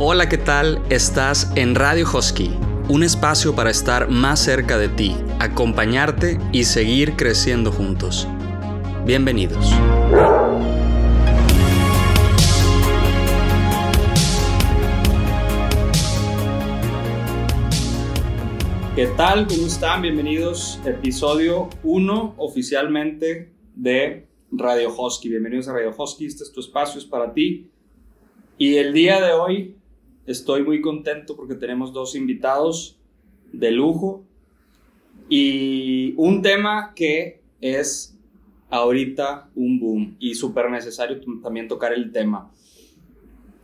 Hola, ¿qué tal? Estás en Radio Husky, un espacio para estar más cerca de ti, acompañarte y seguir creciendo juntos. Bienvenidos. ¿Qué tal? ¿Cómo están? Bienvenidos. Episodio 1 oficialmente de Radio Husky. Bienvenidos a Radio Husky. Este es tu espacio, es para ti. Y el día de hoy estoy muy contento porque tenemos dos invitados de lujo y un tema que es ahorita un boom y súper necesario también tocar el tema.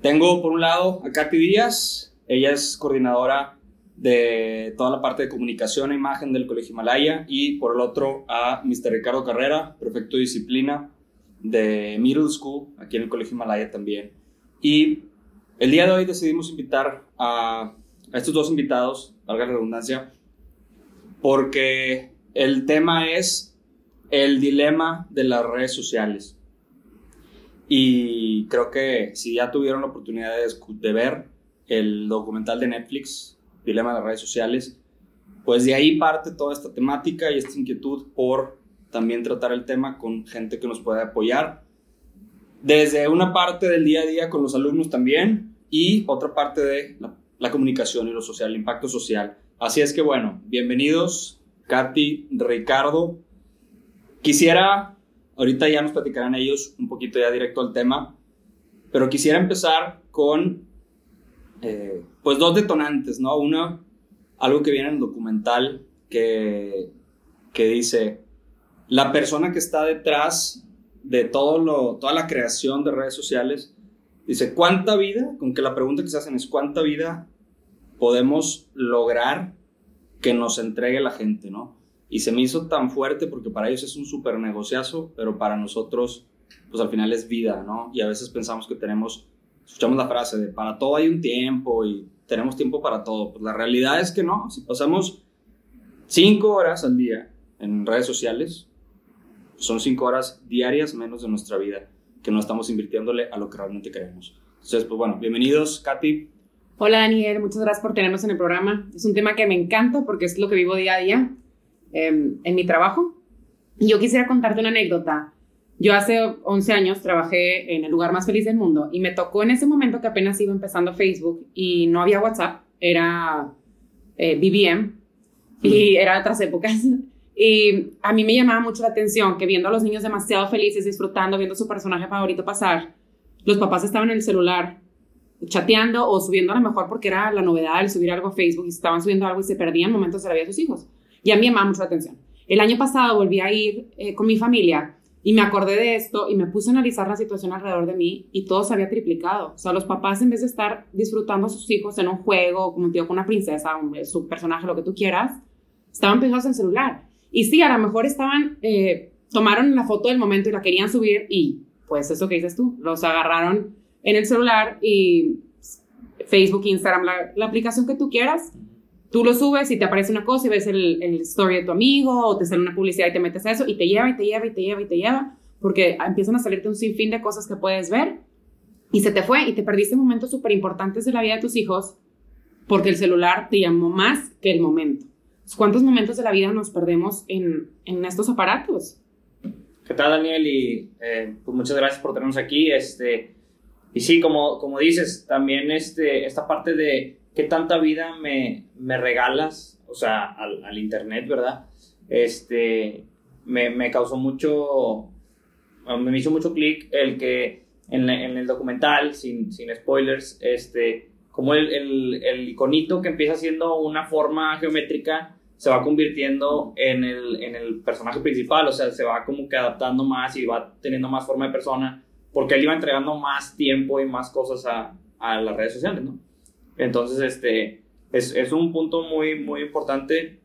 Tengo por un lado a Katy Díaz, ella es coordinadora de toda la parte de comunicación e imagen del Colegio Himalaya y por el otro a Mr. Ricardo Carrera, prefecto de disciplina de Middle School, aquí en el Colegio Himalaya también. Y el día de hoy decidimos invitar a, estos dos invitados, valga la redundancia, porque el tema es el dilema de las redes sociales. Y creo que si ya tuvieron la oportunidad de, de ver el documental de Netflix, Dilema de las redes sociales, pues de ahí parte toda esta temática y esta inquietud por también tratar el tema con gente que nos pueda apoyar. Desde una parte del día a día con los alumnos también, y otra parte de la, comunicación y lo social, el impacto social. Así es que bueno, bienvenidos, Katy, Ricardo. Quisiera, ahorita ya nos platicarán ellos un poquito ya directo al tema, pero quisiera empezar con, eh, pues dos detonantes, ¿no? Una, algo que viene en el documental que, que dice, la persona que está detrás de todo lo, toda la creación de redes sociales Dice, ¿cuánta vida? Con que la pregunta que se hacen es, ¿cuánta vida podemos lograr que nos entregue la gente, no? Y se me hizo tan fuerte porque para ellos es un súper negociazo, pero para nosotros, pues al final es vida, ¿no? Y a veces pensamos que tenemos, escuchamos la frase de, para todo hay un tiempo y tenemos tiempo para todo. Pues la realidad es que no, si pasamos cinco horas al día en redes sociales, son cinco horas diarias menos de nuestra vida que no estamos invirtiéndole a lo que realmente queremos. Entonces, pues bueno, bienvenidos, Katy. Hola, Daniel, muchas gracias por tenernos en el programa. Es un tema que me encanta porque es lo que vivo día a día em, en mi trabajo. Y yo quisiera contarte una anécdota. Yo hace 11 años trabajé en el lugar más feliz del mundo y me tocó en ese momento que apenas iba empezando Facebook y no había WhatsApp, era eh, BBM y era otras épocas. Y a mí me llamaba mucho la atención que viendo a los niños demasiado felices, disfrutando, viendo su personaje favorito pasar, los papás estaban en el celular chateando o subiendo a lo mejor porque era la novedad el subir algo a Facebook y estaban subiendo algo y se perdían momentos de la vida de sus hijos. Y a mí me llamaba mucho la atención. El año pasado volví a ir eh, con mi familia y me acordé de esto y me puse a analizar la situación alrededor de mí y todo se había triplicado. O sea, los papás en vez de estar disfrutando a sus hijos en un juego, como un tío con una princesa, su personaje, lo que tú quieras, estaban pegados en el celular. Y sí, a lo mejor estaban, eh, tomaron la foto del momento y la querían subir y pues eso que dices tú, los agarraron en el celular y Facebook, Instagram, la, aplicación que tú quieras, tú lo subes y te aparece una cosa y ves el, el, story de tu amigo o te sale una publicidad y te metes a eso y te lleva y te lleva y te lleva y te lleva porque empiezan a salirte un sinfín de cosas que puedes ver y se te fue y te perdiste momentos súper importantes de la vida de tus hijos porque el celular te llamó más que el momento. ¿Cuántos momentos de la vida nos perdemos en, en estos aparatos? ¿Qué tal, Daniel? Y eh, pues muchas gracias por tenernos aquí. Este, y sí, como, como dices, también este, esta parte de qué tanta vida me, me regalas, o sea, al, al Internet, ¿verdad? Este, me, me, causó mucho, me hizo mucho clic el que en, en, el documental, sin, sin spoilers, este, como el, el, el, iconito que empieza siendo una forma geométrica se va convirtiendo en el, en el personaje principal, o sea, se va como que adaptando más y va teniendo más forma de persona, porque él iba entregando más tiempo y más cosas a, a las redes sociales, ¿no? Entonces, este, es, es, un punto muy, muy importante,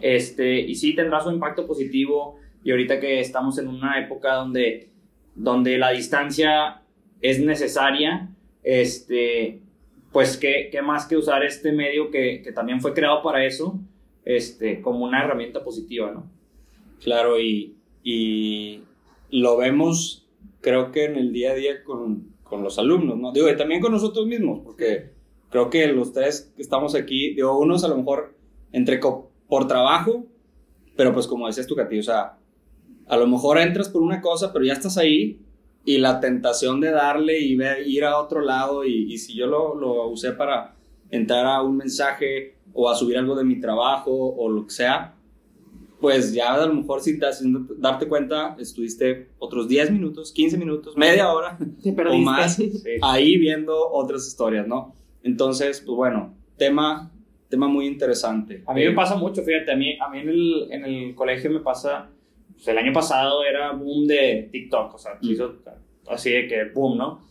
este, y sí tendrá su impacto positivo, y ahorita que estamos en una época donde, donde la distancia es necesaria, este, pues qué, qué más que usar este medio que, que también fue creado para eso, este, como una herramienta positiva, ¿no? Claro, y, y lo vemos, creo que en el día a día con, con los alumnos, ¿no? Digo, y también con nosotros mismos, porque creo que los tres que estamos aquí, digo, unos a lo mejor entre por trabajo, pero pues como decías tú, Katy, o sea, a lo mejor entras por una cosa, pero ya estás ahí y la tentación de darle y ver, ir a otro lado y, y si yo lo, lo, usé para entrar a un mensaje o a subir algo de mi trabajo o lo que sea, pues ya a lo mejor sin darte cuenta estuviste otros 10 minutos, 15 minutos, media hora o más ahí viendo otras historias, ¿no? Entonces, pues bueno, tema, tema muy interesante. A mí me pasa mucho, fíjate, a mí, a mí en, el, en el colegio me pasa pues, el año pasado era boom de TikTok, o sea, mm. así de que boom, ¿no?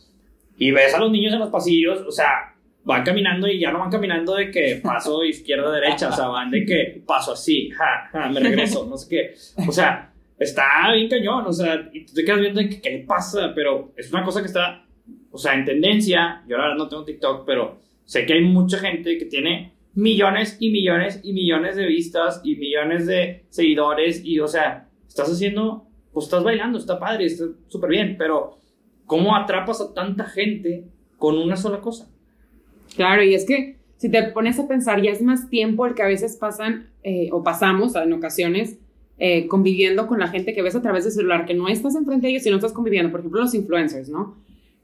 Y ves a los niños en los pasillos, o sea, van caminando y ya no van caminando de que paso izquierda derecha, o sea, van de que paso así, ja, ja, me regreso, no sé qué. O sea, está bien cañón, o sea, y tú te quedas viendo de que, qué le pasa, pero es una cosa que está, o sea, en tendencia. Yo ahora no tengo TikTok, pero sé que hay mucha gente que tiene millones y millones y millones de vistas y millones de seguidores y, o sea, estás haciendo, pues estás bailando, está padre, está súper bien, pero ¿cómo atrapas a tanta gente con una sola cosa? Claro, y es que si te pones a pensar, ya es más tiempo el que a veces pasan eh, o pasamos en ocasiones eh, conviviendo con la gente que ves a través del celular, que no estás enfrente de ellos, sino estás conviviendo, por ejemplo, los influencers, ¿no?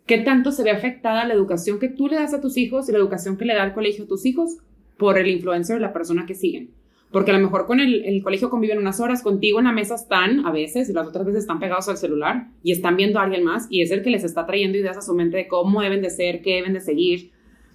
¿Qué tanto se ve afectada la educación que tú le das a tus hijos y la educación que le da el colegio a tus hijos por el influencer, la persona que siguen? Porque a lo mejor con el, el, colegio conviven unas horas, contigo en la mesa están a veces y las otras veces están pegados al celular y están viendo a alguien más y es el que les está trayendo ideas a su mente de cómo deben de ser, qué deben de seguir.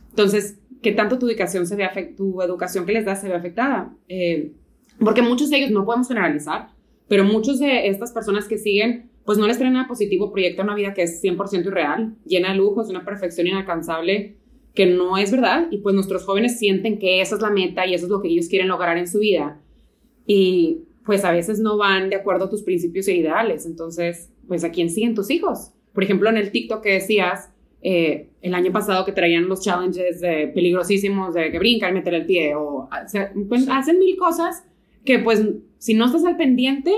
Entonces, ¿qué tanto tu educación, se ve tu educación que les das se ve afectada? Eh, porque muchos de ellos, no podemos generalizar, pero muchos de estas personas que siguen, pues no les traen nada positivo, proyectan una vida que es 100% irreal, llena de lujos, una perfección inalcanzable que no es verdad y pues nuestros jóvenes sienten que esa es la meta y eso es lo que ellos quieren lograr en su vida y pues a veces no van de acuerdo a tus principios e ideales. Entonces, pues a quién siguen tus hijos. Por ejemplo, en el TikTok que decías, eh, el año pasado que traían los challenges de peligrosísimos de que brincan, meter el pie o, pues, hacen mil cosas que pues si no estás al pendiente,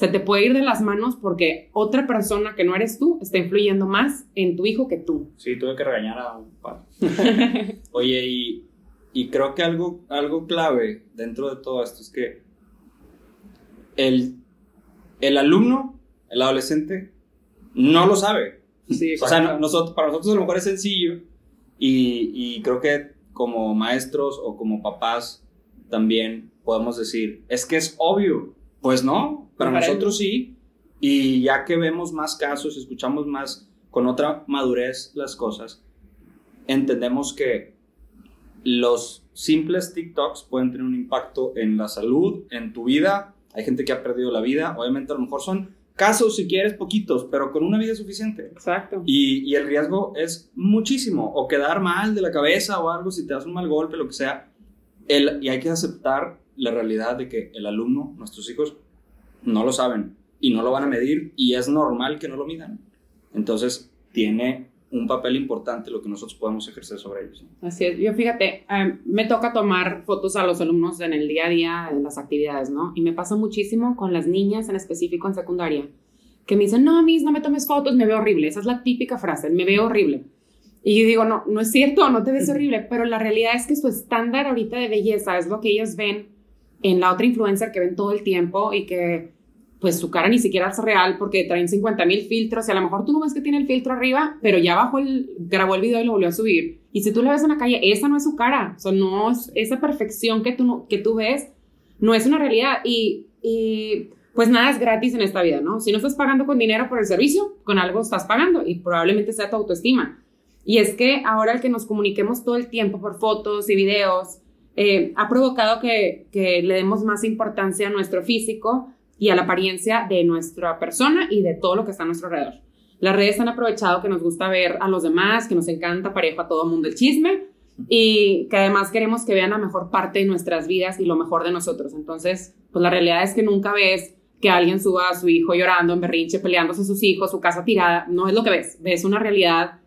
se te puede ir de las manos porque otra persona que no eres tú está influyendo más en tu hijo que tú. Sí, tuve que regañar a un par. Oye, y, y, creo que algo, algo clave dentro de todo esto es que el, el alumno, el adolescente, no lo sabe. Sí, o sea, nosotros, para nosotros a lo mejor es sencillo y, y creo que como maestros o como papás también podemos decir, es que es obvio. Pues no, para, nosotros sí. Y ya que vemos más casos, escuchamos más con otra madurez las cosas, entendemos que los simples TikToks pueden tener un impacto en la salud, en tu vida. Hay gente que ha perdido la vida. Obviamente a lo mejor son casos, si quieres, poquitos, pero con una vida suficiente. Exacto. Y, y, el riesgo es muchísimo. O quedar mal de la cabeza o algo, si te das un mal golpe, lo que sea. El, y hay que aceptar la realidad de que el alumno, nuestros hijos, no lo saben y no lo van a medir y es normal que no lo midan. Entonces, tiene un papel importante lo que nosotros podemos ejercer sobre ellos. Así es. Yo fíjate, eh, me toca tomar fotos a los alumnos en el día a día, en las actividades, ¿no? Y me pasa muchísimo con las niñas, en específico en secundaria, que me dicen, no, mis, no me tomes fotos, me veo horrible. Esa es la típica frase, me veo horrible. Y yo digo, no, no es cierto, no te ves horrible, pero la realidad es que su estándar ahorita de belleza es lo que ellas ven en la otra influencer que ven todo el tiempo y que pues su cara ni siquiera es real porque traen 50 mil filtros y a lo mejor tú no ves que tiene el filtro arriba, pero ya bajó el, grabó el video y lo volvió a subir. Y si tú le ves en la calle, esa no es su cara, o sea, no es esa perfección que tú, que tú ves, no es una realidad y, y pues nada es gratis en esta vida, ¿no? Si no estás pagando con dinero por el servicio, con algo estás pagando y probablemente sea tu autoestima. Y es que ahora el que nos comuniquemos todo el tiempo por fotos y videos eh, ha provocado que, que le demos más importancia a nuestro físico, y a la apariencia de nuestra persona y de todo lo que está a nuestro alrededor. Las redes han aprovechado que nos gusta ver a los demás, que nos encanta parejo a todo mundo el chisme y que además queremos que vean la mejor parte de nuestras vidas y lo mejor de nosotros. Entonces, pues la realidad es que nunca ves que alguien suba a su hijo llorando en berrinche, peleándose a sus hijos, su casa tirada. No es lo que ves. Ves una realidad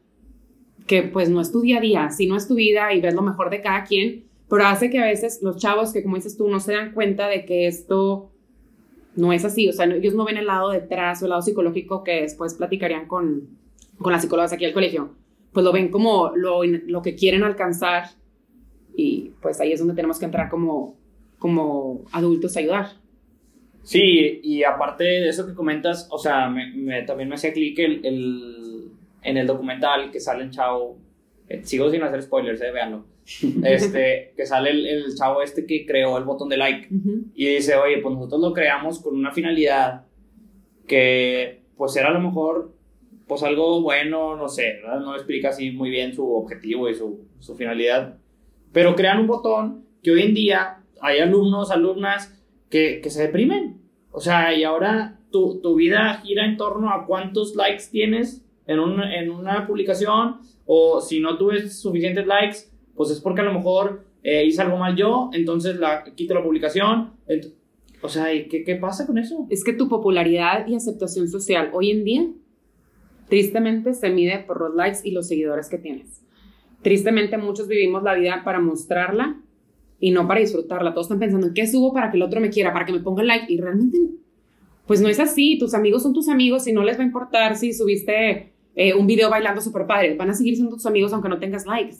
que pues no es tu día a día, si no es tu vida y ves lo mejor de cada quien, pero hace que a veces los chavos que como dices tú no se dan cuenta de que esto no es así, o sea, ellos no ven el lado detrás o el lado psicológico que después platicarían con, con las psicólogas aquí al colegio, pues lo ven como lo, lo que quieren alcanzar y pues ahí es donde tenemos que entrar como, como adultos a ayudar. Sí, y aparte de eso que comentas, o sea, me, también me hacía clic el, el, en el documental que sale el chavo, sigo sin hacer spoilers, eh, véanlo, este, que sale el, el, chavo este que creó el botón de like y dice, oye, pues nosotros lo creamos con una finalidad que pues era a lo mejor pues algo bueno, no sé, ¿verdad? no explica así muy bien su objetivo y su, su finalidad, pero crean un botón que hoy en día hay alumnos, alumnas que, que se deprimen. O sea, y ahora tu, tu, vida gira en torno a cuántos likes tienes en, un, en una publicación, o si no tuves suficientes likes, pues es porque a lo mejor eh, hice algo mal yo, entonces la, quito la publicación. o sea, ¿qué, ¿qué pasa con eso? Es que tu popularidad y aceptación social hoy en día, tristemente, se mide por los likes y los seguidores que tienes. Tristemente, muchos vivimos la vida para mostrarla y no para disfrutarla. Todos están pensando en qué subo para que el otro me quiera, para que me ponga like. Y realmente, pues no es así. Tus amigos son tus amigos y no les va a importar si subiste eh, un video bailando súper padre. Van a seguir siendo tus amigos aunque no tengas likes.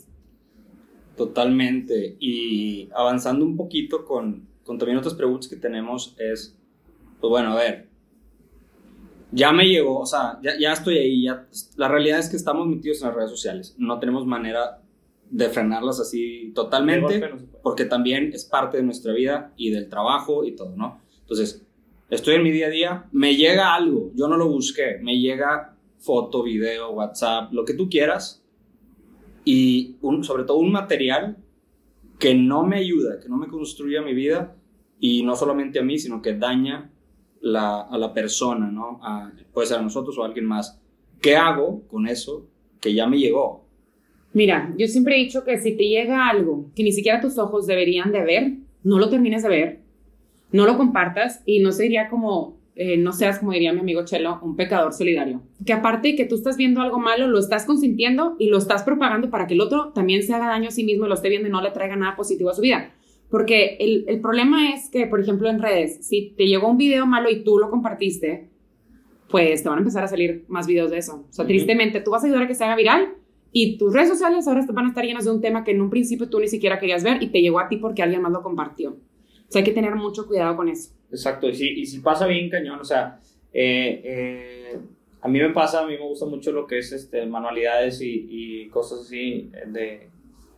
Totalmente. Y avanzando un poquito con, con también otras preguntas que tenemos es, pues bueno, a ver, ya me llegó, o sea, ya, ya estoy ahí, ya, la realidad es que estamos metidos en las redes sociales, no tenemos manera de frenarlas así totalmente, porque también es parte de nuestra vida y del trabajo y todo, ¿no? Entonces, estoy en mi día a día, me llega algo, yo no lo busqué, me llega foto, video, WhatsApp, lo que tú quieras, y sobre todo un material que no me ayuda, que no me construye mi vida, y no solamente a mí, sino que daña a la persona, ¿no? puede ser a nosotros o a alguien más. ¿Qué hago con eso que ya me llegó? Mira, yo siempre he dicho que si te llega algo que ni siquiera tus ojos deberían de ver, no lo termines de ver, no lo compartas y no sería como, eh, no seas, como diría mi amigo Chelo, un pecador solidario. Que aparte de que tú estás viendo algo malo, lo estás consintiendo y lo estás propagando para que el otro también se haga daño a sí mismo y lo esté viendo y no le traiga nada positivo a su vida. Porque el, el problema es que, por ejemplo, en redes, si te llegó un video malo y tú lo compartiste, pues te van a empezar a salir más videos de eso. O sea, tristemente, tú vas a ayudar a que se haga viral y tus redes sociales ahora van a estar llenas de un tema que en un principio tú ni siquiera querías ver y te llegó a ti porque alguien más lo compartió. O sea, hay que tener mucho cuidado con eso. Exacto, y si, y si pasa bien cañón, o sea, eh, eh, a mí me pasa, a mí me gusta mucho lo que es este, manualidades y, y cosas así de,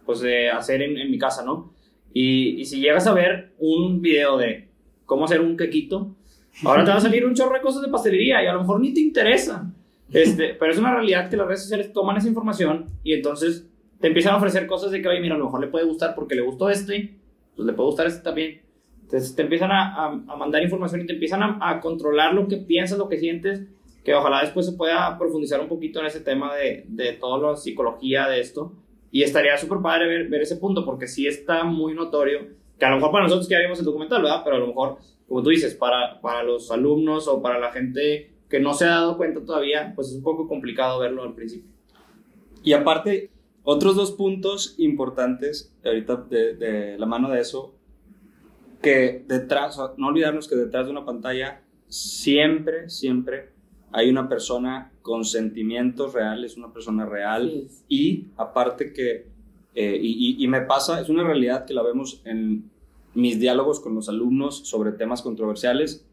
pues de hacer en, en mi casa, ¿no? Y, y, si llegas a ver un video de cómo hacer un quequito, ahora te va a salir un chorro de cosas de pastelería y a lo mejor ni te interesa. Este, pero es una realidad que las redes sociales toman esa información y entonces te empiezan a ofrecer cosas de que, oye, mira, a lo mejor le puede gustar porque le gustó este, pues le puede gustar este también. Entonces te empiezan a, a, mandar información y te empiezan a, a, controlar lo que piensas, lo que sientes, que ojalá después se pueda profundizar un poquito en ese tema de, de toda la psicología de esto. Y estaría súper padre ver, ver ese punto porque sí está muy notorio, que a lo mejor para nosotros que ya vimos el documental, ¿verdad? Pero a lo mejor, como tú dices, para, para los alumnos o para la gente que no se ha dado cuenta todavía, pues es un poco complicado verlo al principio. Y aparte, otros dos puntos importantes, ahorita de, de la mano de eso, que detrás, no olvidarnos que detrás de una pantalla siempre, siempre hay una persona con sentimientos reales, una persona real sí. y aparte que, eh, y, y, y me pasa, es una realidad que la vemos en mis diálogos con los alumnos sobre temas controversiales,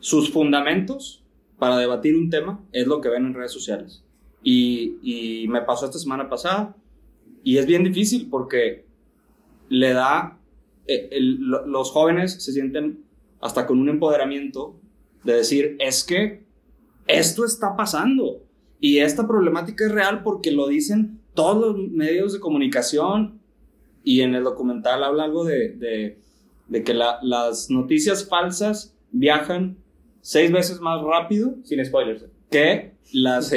sus fundamentos para debatir un tema es lo que ven en redes sociales. Y, y, me pasó esta semana pasada y es bien difícil porque le da, el, el, los jóvenes se sienten hasta con un empoderamiento de decir, es que esto está pasando y esta problemática es real porque lo dicen todos los medios de comunicación y en el documental habla algo de, de, de que la, las noticias falsas viajan seis veces más rápido. Sin spoilers. Que las,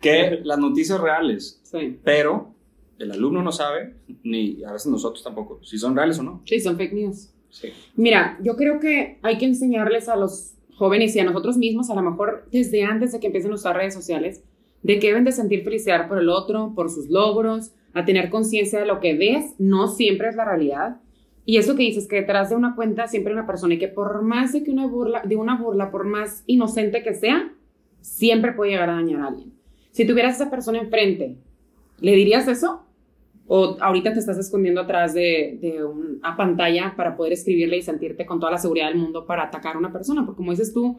que las noticias reales. Sí. Pero el alumno no sabe, ni a veces nosotros tampoco, si son reales o no. Sí, son fake news. Sí. Mira, yo creo que hay que enseñarles a los jóvenes y a nosotros mismos, a lo mejor desde antes de que empiecen a usar redes sociales, de que deben de sentir felicidad por el otro, por sus logros, a tener conciencia de lo que ves, no siempre es la realidad. Y eso que dices, que detrás de una cuenta siempre hay una persona y que por más de que una burla, de una burla, por más inocente que sea, siempre puede llegar a dañar a alguien. Si tuvieras a esa persona enfrente, ¿le dirías eso? ¿O ahorita te estás escondiendo atrás de, una pantalla para poder escribirle y sentirte con toda la seguridad del mundo para atacar a una persona? Porque como dices tú,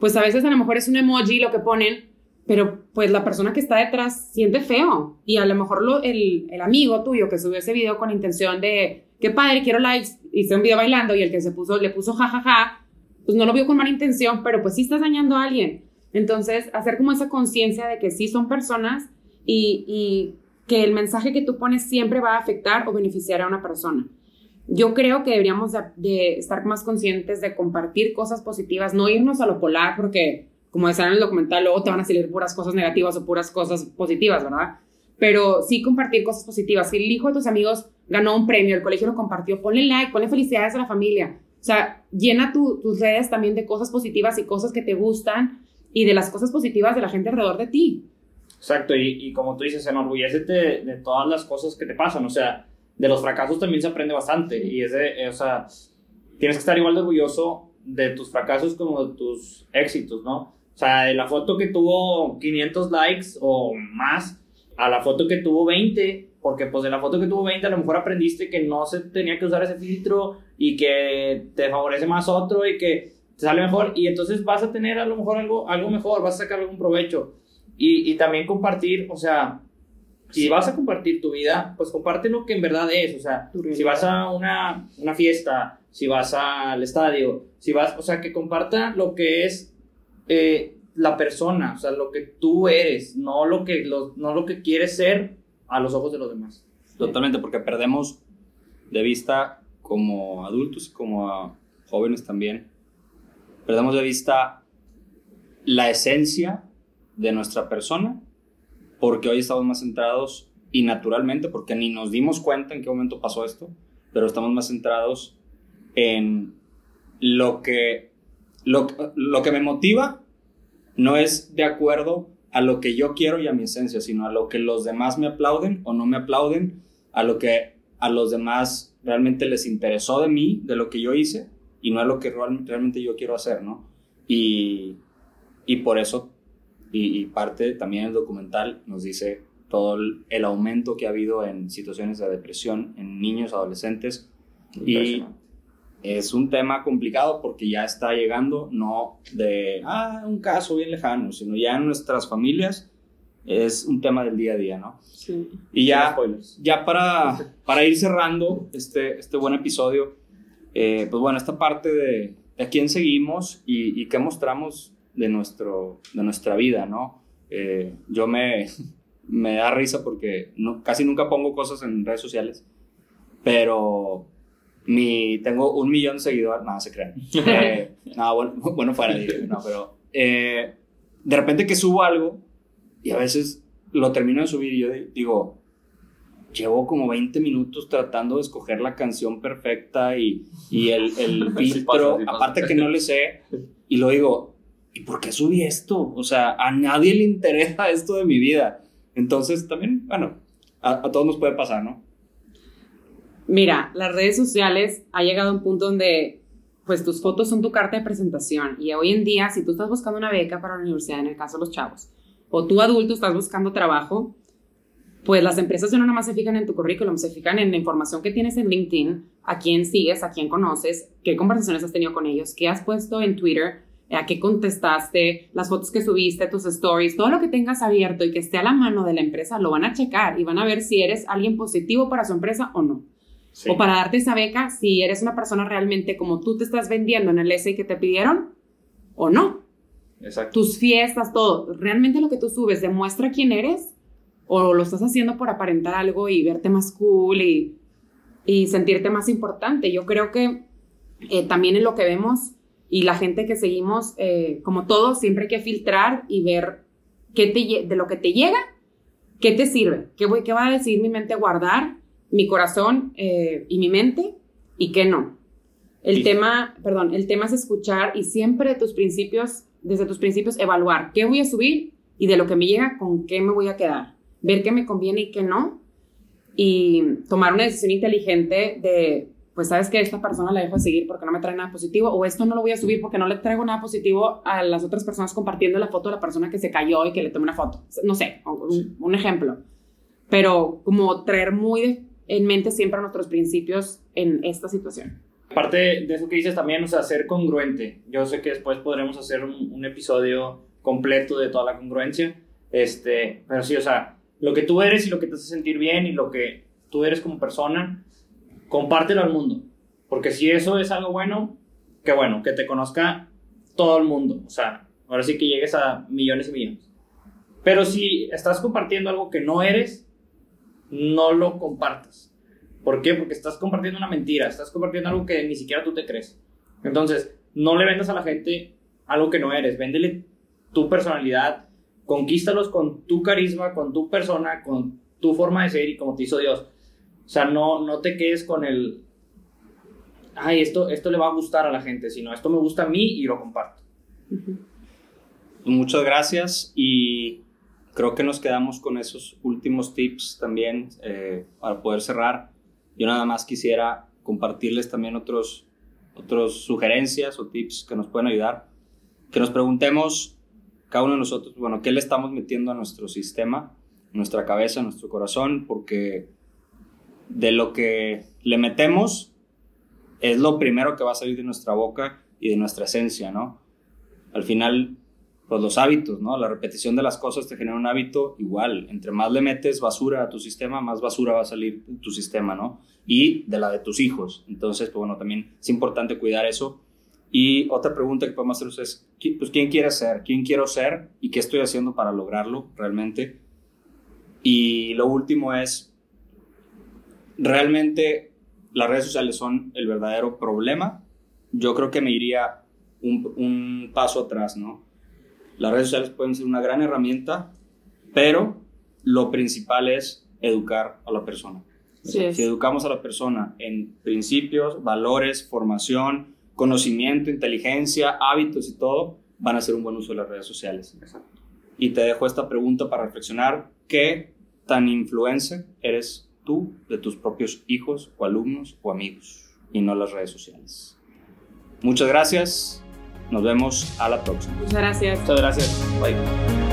pues a veces a lo mejor es un emoji lo que ponen, pero pues la persona que está detrás siente feo. Y a lo mejor lo, el, el amigo tuyo que subió ese video con intención de, qué padre, quiero likes, hice un video bailando y el que se puso, le puso jajaja, pues no lo vio con mala intención, pero pues sí estás dañando a alguien. Entonces, hacer como esa conciencia de que sí son personas y, y que el mensaje que tú pones siempre va a afectar o beneficiar a una persona. Yo creo que deberíamos de, estar más conscientes de compartir cosas positivas, no irnos a lo polar porque, como decían en el documental, luego te van a salir puras cosas negativas o puras cosas positivas, ¿verdad? Pero sí compartir cosas positivas. Si el hijo de tus amigos ganó un premio, el colegio lo compartió, ponle like, ponle felicidades a la familia. O sea, llena tus redes también de cosas positivas y cosas que te gustan y de las cosas positivas de la gente alrededor de ti. Exacto, y, y como tú dices, enorgullécete de, de todas las cosas que te pasan, o sea, de los fracasos también se aprende bastante, y es de, eh, o sea, tienes que estar igual de orgulloso de tus fracasos como de tus éxitos, ¿no? O sea, de la foto que tuvo 500 likes o más a la foto que tuvo 20, porque pues de la foto que tuvo 20 a lo mejor aprendiste que no se tenía que usar ese filtro y que te favorece más otro y que te sale mejor y entonces vas a tener a lo mejor algo, algo mejor, vas a sacar algún provecho. Y, y también compartir, o sea, si vas a compartir tu vida, pues comparte lo que en verdad es, o sea, si vas a una, una fiesta, si vas al estadio, si vas, o sea, que comparta lo que es eh, la persona, o sea, lo que tú eres, no lo que, lo, no lo que quieres ser a los ojos de los demás. Totalmente, porque perdemos de vista como adultos y como jóvenes también, perdemos de vista la esencia de nuestra persona, porque hoy estamos más centrados y naturalmente, porque ni nos dimos cuenta en qué momento pasó esto, pero estamos más centrados en lo que, lo, lo que me motiva no es de acuerdo a lo que yo quiero y a mi esencia, sino a lo que los demás me aplauden o no me aplauden, a lo que a los demás realmente les interesó de mí, de lo que yo hice, y no a lo que real, realmente yo quiero hacer, ¿no? Y, y por eso, y, y, parte también el documental nos dice todo el, el, aumento que ha habido en situaciones de depresión en niños, adolescentes, y es un tema complicado porque ya está llegando no de ah, un caso bien lejano, sino ya en nuestras familias es un tema del día a día, ¿no? Sí. Y ya, ya para, para ir cerrando este, este buen episodio, eh, pues bueno, esta parte de, de quién seguimos y, y, qué mostramos de, nuestro, de nuestra vida, ¿no? Eh, yo me, me da risa porque no, casi nunca pongo cosas en redes sociales, pero mi, tengo un millón de seguidores, nada, se crean. Eh, no, bueno, bueno fuera, no, pero eh, de repente que subo algo y a veces lo termino de subir y yo digo, llevo como 20 minutos tratando de escoger la canción perfecta y, y el, el filtro, sí pasa, sí aparte que no le sé, y lo digo, ¿y por qué subí esto? O sea, a nadie le interesa esto de mi vida. Entonces también, bueno, a, todos nos puede pasar, ¿no? Mira, las redes sociales ha llegado a un punto donde pues tus fotos son tu carta de presentación y hoy en día si tú estás buscando una beca para la universidad, en el caso de los chavos, o tú adulto estás buscando trabajo, pues las empresas no nada más se fijan en tu currículum, se fijan en la información que tienes en LinkedIn, a quién sigues, a quién conoces, qué conversaciones has tenido con ellos, qué has puesto en Twitter, a qué contestaste, las fotos que subiste, tus stories, todo lo que tengas abierto y que esté a la mano de la empresa, lo van a checar y van a ver si eres alguien positivo para su empresa o no. Sí. O para darte esa beca, si eres una persona realmente como tú te estás vendiendo en el essay que te pidieron o no. Exacto. Tus fiestas, todo. ¿Realmente lo que tú subes demuestra quién eres? ¿O lo estás haciendo por aparentar algo y verte más cool y, y sentirte más importante? Yo creo que eh, también en lo que vemos y la gente que seguimos, eh, como todo, siempre hay que filtrar y ver qué te, de lo que te llega, qué te sirve, qué, voy, qué va a decir mi mente guardar mi corazón eh, y mi mente y qué no. El sí. tema, perdón, el tema es escuchar y siempre de tus principios, desde tus principios, evaluar qué voy a subir y de lo que me llega, con qué me voy a quedar. Ver qué me conviene y qué no. Y tomar una decisión inteligente de pues sabes que esta persona la dejo de seguir porque no me trae nada positivo, o esto no lo voy a subir porque no le traigo nada positivo a las otras personas compartiendo la foto de la persona que se cayó y que le tomé una foto. No sé, un, un ejemplo. Pero como traer muy en mente siempre nuestros principios en esta situación. Aparte de eso que dices también, o sea, ser congruente. Yo sé que después podremos hacer un, un episodio completo de toda la congruencia, este, pero sí, o sea, lo que tú eres y lo que te hace sentir bien y lo que tú eres como persona, compártelo al mundo. Porque si eso es algo bueno, qué bueno, que te conozca todo el mundo. O sea, ahora sí que llegues a millones y millones. Pero si estás compartiendo algo que no eres, no lo compartas. ¿Por qué? Porque estás compartiendo una mentira, estás compartiendo algo que ni siquiera tú te crees. Entonces, no le vendas a la gente algo que no eres, véndele tu personalidad, conquístalos con tu carisma, con tu persona, con tu forma de ser y como te hizo Dios. O sea, no, no te quedes con el, ay, esto, esto le va a gustar a la gente, sino esto me gusta a mí y lo comparto. Muchas gracias y creo que nos quedamos con esos últimos tips también eh, para poder cerrar. Yo nada más quisiera compartirles también otros, otros sugerencias o tips que nos pueden ayudar. Que nos preguntemos cada uno de nosotros, bueno, ¿qué le estamos metiendo a nuestro sistema, nuestra cabeza, nuestro corazón? Porque de lo que le metemos es lo primero que va a salir de nuestra boca y de nuestra esencia, ¿no? Al final, pues los hábitos, ¿no? La repetición de las cosas te genera un hábito igual. Entre más le metes basura a tu sistema, más basura va a salir de tu sistema, ¿no? Y de la de tus hijos. Entonces, pues bueno, también es importante cuidar eso. Y otra pregunta que podemos hacer es, pues, ¿quién quiere ser? ¿Quién quiero ser? ¿Y qué estoy haciendo para lograrlo realmente? Y lo último es, ¿realmente las redes sociales son el verdadero problema? Yo creo que me iría un, un paso atrás, ¿no? Las redes sociales pueden ser una gran herramienta, pero lo principal es educar a la persona. Sí, Si educamos a la persona en principios, valores, formación, conocimiento, inteligencia, hábitos y todo, van a hacer un buen uso de las redes sociales. Y te dejo esta pregunta para reflexionar. ¿Qué tan influencer eres tú de tus propios hijos o alumnos o amigos y no las redes sociales? Muchas gracias. Nos vemos a la próxima. Muchas gracias. Muchas gracias. Bye.